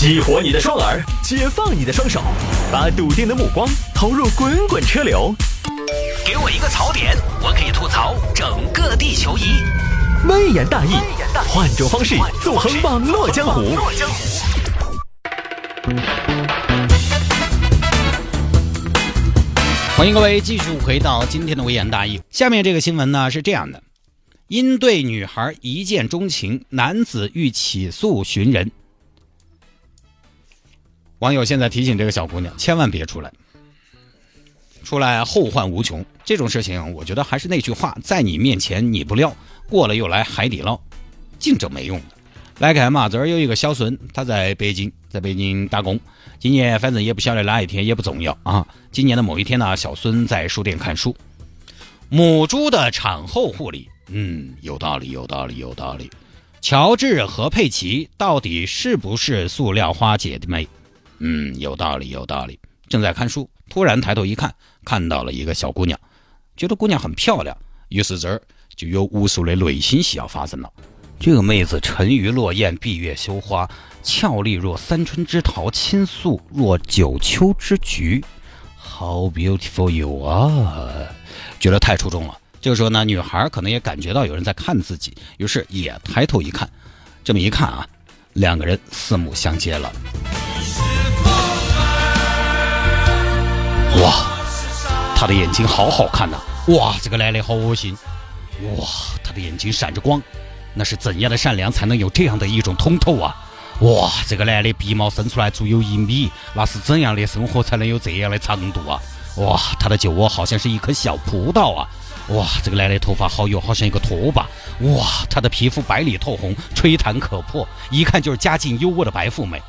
激活你的双耳，解放你的双手，把笃定的目光投入滚滚车流。给我一个槽点，我可以吐槽整个地球仪。微言大义，换种方式纵横网络江湖。欢迎各位继续回到今天的微言大义。下面这个新闻呢是这样的：因对女孩一见钟情，男子欲起诉寻人。网友现在提醒这个小姑娘，千万别出来，出来后患无穷。这种事情，我觉得还是那句话，在你面前你不撂，过了又来海底捞，净整没用的。来看嘛，这儿有一个小孙，他在北京，在北京打工。今年反正也不晓得哪一天，也不重要啊。今年的某一天呢，小孙在书店看书。母猪的产后护理，嗯，有道理，有道理，有道理。乔治和佩奇到底是不是塑料花姐妹？嗯，有道理，有道理。正在看书，突然抬头一看，看到了一个小姑娘，觉得姑娘很漂亮，于是这儿就有无数的内心戏要发生了。这个妹子沉鱼落雁，闭月羞花，俏丽若三春之桃，倾诉若九秋之菊。How beautiful you are！觉得太出众了。这个时候呢，女孩可能也感觉到有人在看自己，于是也抬头一看。这么一看啊，两个人四目相接了。哇，他的眼睛好好看呐！哇，这个男的好恶心！哇，他的眼睛闪着光，那是怎样的善良才能有这样的一种通透啊？哇，这个男的鼻毛伸出来足有一米，那是怎样的生活才能有这样的长度啊？哇，他的酒窝好像是一颗小葡萄啊！哇，这个男的头发好油，好像一个拖把！哇，他的皮肤白里透红，吹弹可破，一看就是家境优渥的白富美。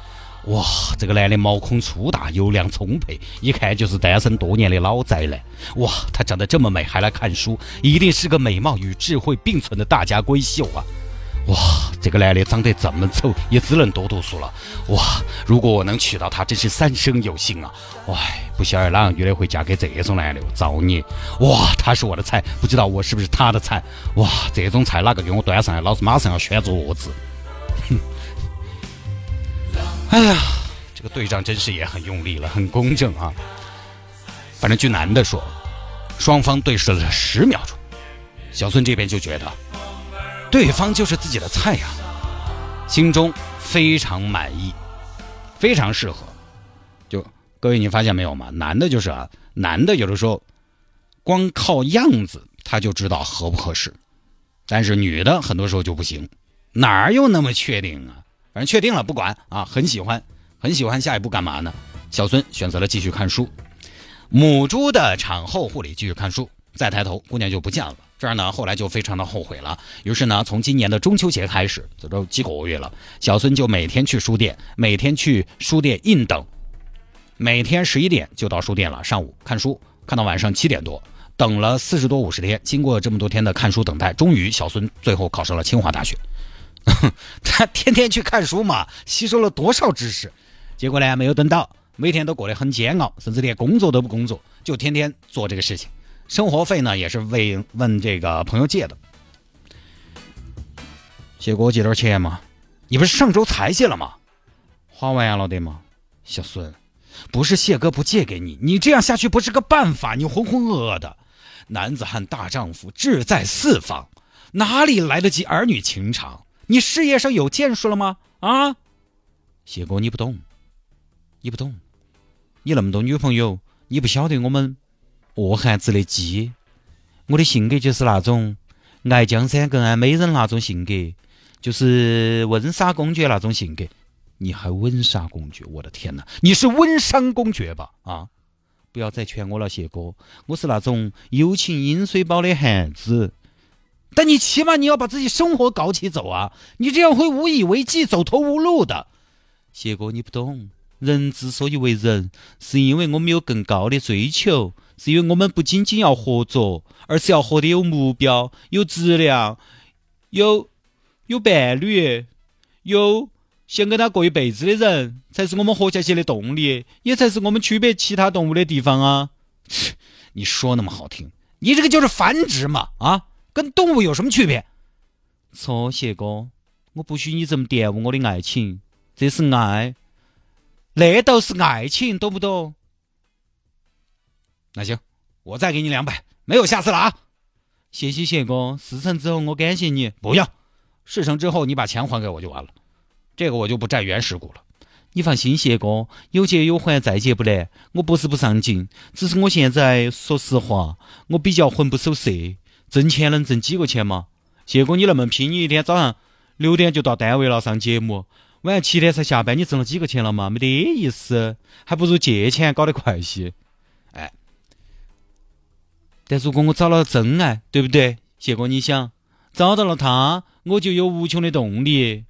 哇，这个男的毛孔粗大，油量充沛，一看就是单身多年的老宅男。哇，他长得这么美，还来看书，一定是个美貌与智慧并存的大家闺秀啊！哇，这个男的长得这么丑，也只能多读书了。哇，如果我能娶到她，真是三生有幸啊！哎，不晓得哪个女的会嫁给这种男的？造孽！哇，他是我的菜，不知道我是不是他的菜？哇，这种菜哪个给我端上来，老子马上要选桌子。哎呀，这个队长真是也很用力了，很公正啊。反正据男的说，双方对视了十秒钟，小孙这边就觉得对方就是自己的菜呀，心中非常满意，非常适合。就各位你发现没有吗？男的就是啊，男的有的时候光靠样子他就知道合不合适，但是女的很多时候就不行，哪有那么确定啊？反正确定了，不管啊，很喜欢，很喜欢。下一步干嘛呢？小孙选择了继续看书。母猪的产后护理，继续看书。再抬头，姑娘就不见了。这儿呢，后来就非常的后悔了。于是呢，从今年的中秋节开始，这都几个月了，小孙就每天去书店，每天去书店硬等，每天十一点就到书店了，上午看书，看到晚上七点多，等了四十多五十天。经过这么多天的看书等待，终于小孙最后考上了清华大学。他天天去看书嘛，吸收了多少知识？结果呢，没有等到，每天都过得很煎熬，甚至连工作都不工作，就天天做这个事情。生活费呢，也是为问这个朋友借的。谢给我借点钱嘛？你不是上周才借了吗？花完了的吗？小孙，不是谢哥不借给你，你这样下去不是个办法。你浑浑噩噩的，男子汉大丈夫志在四方，哪里来得及儿女情长？你事业上有建树了吗？啊，谢哥，你不懂，你不懂，你那么多女朋友，你不晓得我们饿汉子的鸡。我的性格就是那种爱江山更爱美人那种性格，就是温莎公爵那种性格。你还温莎公爵？我的天哪，你是温莎公爵吧？啊，不要再劝我了，谢哥，我是那种有情饮水饱的汉子。但你起码你要把自己生活搞起走啊！你这样会无以为继，走投无路的。谢哥，你不懂，人之所以为人，是因为我们有更高的追求，是因为我们不仅仅要合作，而是要活得有目标、有质量、有有伴侣、有想跟他过一辈子的人，才是我们活下去的动力，也才是我们区别其他动物的地方啊！切，你说那么好听，你这个就是繁殖嘛啊！跟动物有什么区别？错，谢哥，我不许你这么玷污我的爱情。这是爱，那都是爱情，懂不懂？那行，我再给你两百，没有下次了啊！谢谢谢哥，事成之后我感谢你。不要，事成之后你把钱还给我就完了，这个我就不占原始股了。你放心，谢哥，有借有还，再借不难。我不是不上进，只是我现在说实话，我比较魂不守舍，挣钱能挣几个钱嘛？谢哥，你那么拼，你一天早上六点就到单位了上节目，晚上七点才下班，你挣了几个钱了嘛？没得意思，还不如借钱搞得快些。哎，但如果我找了真爱，对不对？谢哥，你想找到了他，我就有无穷的动力，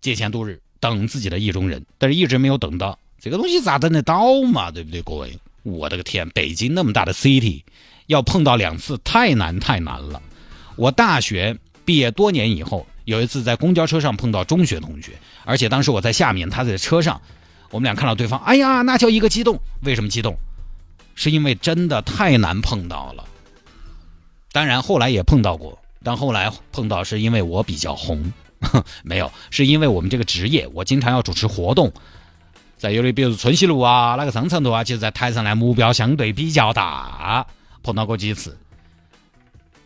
借钱度日。等自己的意中人，但是一直没有等到。这个东西咋等得到嘛？对不对，各位？我的个天，北京那么大的 city，要碰到两次太难太难了。我大学毕业多年以后，有一次在公交车上碰到中学同学，而且当时我在下面，他在车上，我们俩看到对方，哎呀，那叫一个激动。为什么激动？是因为真的太难碰到了。当然后来也碰到过，但后来碰到是因为我比较红。没有，是因为我们这个职业，我经常要主持活动，在有的比如春熙路啊，那个商场头啊，其实在台上呢，目标相对比较大，碰到过几次，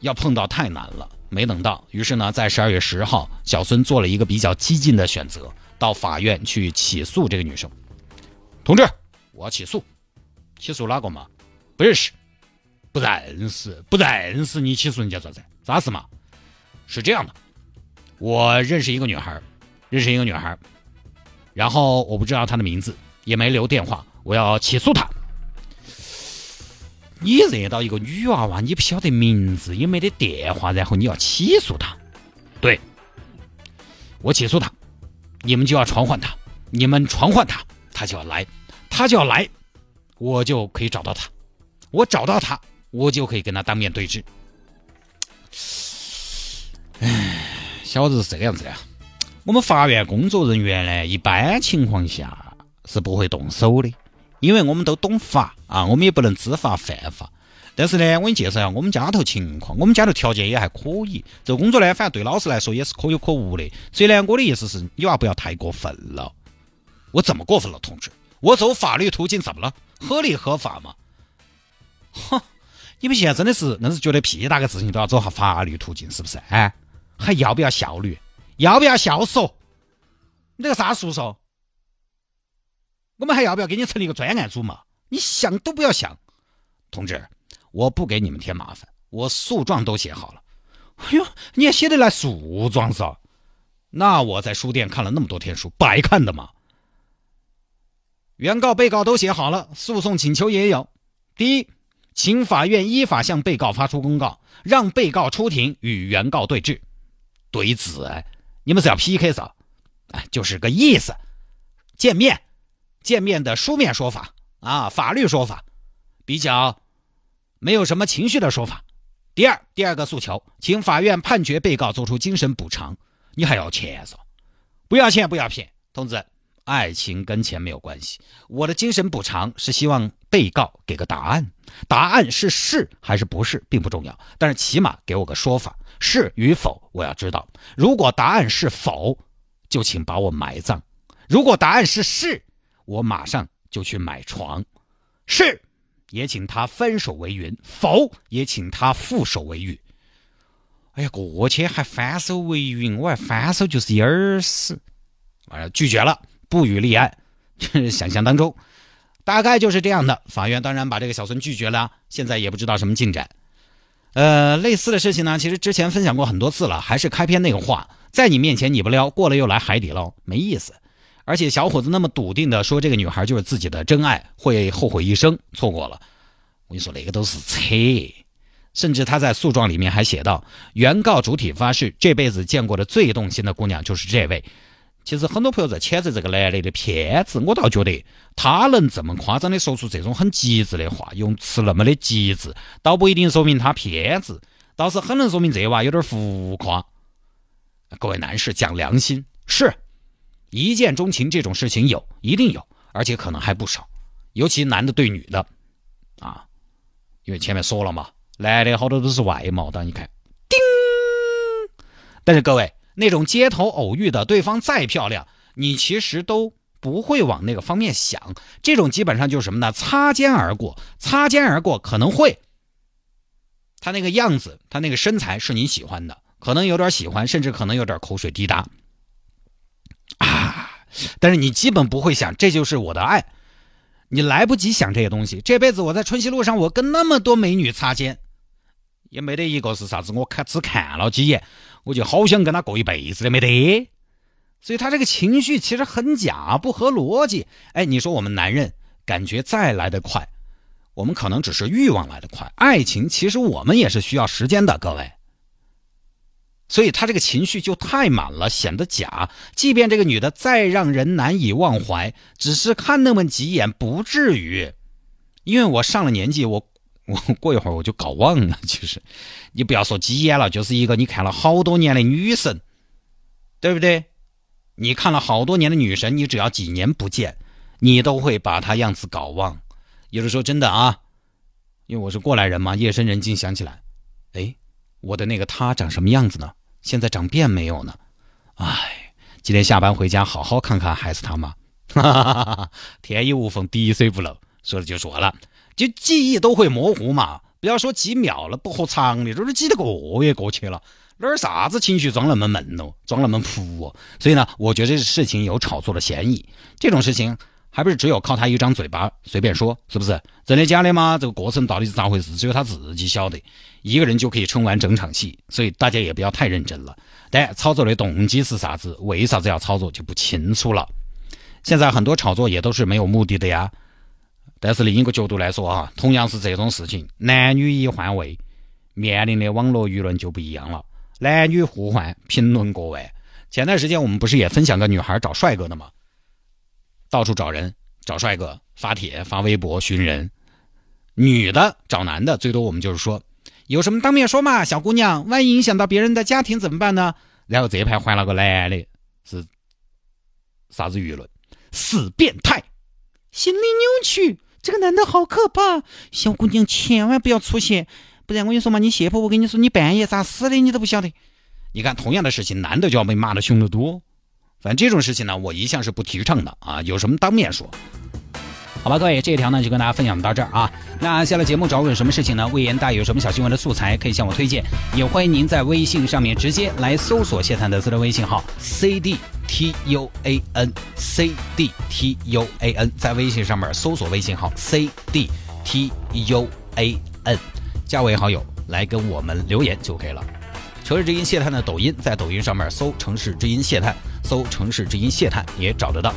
要碰到太难了，没等到。于是呢，在十二月十号，小孙做了一个比较激进的选择，到法院去起诉这个女生。同志，我要起诉，起诉哪个嘛？不认识，不认识，不认识，你起诉人家咋子？咋事嘛？是这样的。我认识一个女孩，认识一个女孩，然后我不知道她的名字，也没留电话。我要起诉她。你认到一个女娃娃，你不晓得名字，也没得电话，然后你要起诉她？对，我起诉她，你们就要传唤她，你们传唤她，她就要来，她就要来，我就可以找到她，我找到她，我就可以跟她当面对质。唉。小子是这个样子的，我们法院工作人员呢，一般情况下是不会动手的，因为我们都懂法啊，我们也不能知法犯法。但是呢，我给你介绍一下我们家头情况，我们家头条件也还可以，这个工作呢，反正对老师来说也是可有可无的。所以呢，我的意思是，你娃不要太过分了。我怎么过分了，同志？我走法律途径怎么了？合理合法嘛？哼，你们现在真的是硬是觉得屁大个事情都要走下法律途径，是不是？哎？还要不要效率？要不要孝顺？你这个啥诉讼？我们还要不要给你成立一个专案组嘛？你想都不要想，同志，我不给你们添麻烦，我诉状都写好了。哎呦，你也写得来诉状是？那我在书店看了那么多天书，白看的嘛。原告、被告都写好了，诉讼请求也有。第一，请法院依法向被告发出公告，让被告出庭与原告对质。对质，你们是要 PK 是？哎，就是个意思。见面，见面的书面说法啊，法律说法，比较没有什么情绪的说法。第二，第二个诉求，请法院判决被告做出精神补偿。你还要钱嗦？不要钱，不要骗，同志，爱情跟钱没有关系。我的精神补偿是希望被告给个答案，答案是是还是不是并不重要，但是起码给我个说法。是与否，我要知道。如果答案是否，就请把我埋葬；如果答案是是，我马上就去买床。是，也请他翻手为云；否，也请他覆手为玉。哎呀，过去还翻手为云，我还翻手就是一耳屎。完了拒绝了，不予立案。想象当中，大概就是这样的。法院当然把这个小孙拒绝了，现在也不知道什么进展。呃，类似的事情呢，其实之前分享过很多次了，还是开篇那个话，在你面前你不撩，过了又来海底捞，没意思。而且小伙子那么笃定的说这个女孩就是自己的真爱，会后悔一生，错过了。我跟你说，那个都是扯。甚至他在诉状里面还写到，原告主体发誓这辈子见过的最动心的姑娘就是这位。其实很多朋友在谴责这个男的的骗子，我倒觉得他能这么夸张的说出这种很极致的话，用词那么的极致，倒不一定说明他骗子，倒是很能说明这娃有点浮夸。各位男士讲良心，是一见钟情这种事情有，一定有，而且可能还不少，尤其男的对女的，啊，因为前面说了嘛，男的好多都是外貌的，你看，叮，但是各位。那种街头偶遇的，对方再漂亮，你其实都不会往那个方面想。这种基本上就是什么呢？擦肩而过，擦肩而过可能会，他那个样子，他那个身材是你喜欢的，可能有点喜欢，甚至可能有点口水滴答。但是你基本不会想，这就是我的爱。你来不及想这些东西。这辈子我在春熙路上，我跟那么多美女擦肩，也没得一个是啥子。我看只看了几眼，我就好想跟他过一辈子的，没得。所以他这个情绪其实很假，不合逻辑。哎，你说我们男人感觉再来得快，我们可能只是欲望来得快。爱情其实我们也是需要时间的，各位。所以他这个情绪就太满了，显得假。即便这个女的再让人难以忘怀，只是看那么几眼，不至于。因为我上了年纪，我我过一会儿我就搞忘了。其实，你不要说几眼了，就是一个你看了好多年的女神，对不对？你看了好多年的女神，你只要几年不见，你都会把她样子搞忘。有的时候真的啊，因为我是过来人嘛，夜深人静想起来，哎。我的那个他长什么样子呢？现在长变没有呢？哎，今天下班回家好好看看，还是他妈。哈哈哈哈？天衣无缝，滴水不漏。说了就说了，就记忆都会模糊嘛。不要说几秒了，不合常理，这是几个月过去了，哪儿啥子情绪装那么闷哦，装那么扑哦？所以呢，我觉得这事情有炒作的嫌疑。这种事情。还不是只有靠他一张嘴巴随便说，是不是真的假的吗？这个过程到底是咋回事？只有他自己晓得。一个人就可以撑完整场戏，所以大家也不要太认真了。但操作的动机是啥子？为啥子要操作就不清楚了。现在很多炒作也都是没有目的的呀。但是另一个角度来说啊，同样是这种事情，男女一换位，面临的网络舆论就不一样了。男女互换，评论过万。前段时间我们不是也分享个女孩找帅哥的吗？到处找人，找帅哥，发帖、发微博寻人。女的找男的，最多我们就是说，有什么当面说嘛，小姑娘，万一影响到别人的家庭怎么办呢？然后这一排换了个男的，是啥子舆论？死变态，心理扭曲，这个男的好可怕，小姑娘千万不要出现，不然我跟你说嘛，你谢婆，我跟你说，你半夜咋死的，你都不晓得。你看，同样的事情，男的就要被骂的凶得多。反正这种事情呢，我一向是不提倡的啊。有什么当面说，好吧，各位，这一条呢就跟大家分享到这儿啊。那下了节目找我有什么事情呢？魏延大有什么小新闻的素材可以向我推荐，也欢迎您在微信上面直接来搜索谢探的私人微信号 c d t u a n c d t u a n，在微信上面搜索微信号 c d t u a n，加为好友来跟我们留言就可以了。城市之音谢探的抖音，在抖音上面搜“城市之音谢探”，搜“城市之音谢探”也找得到。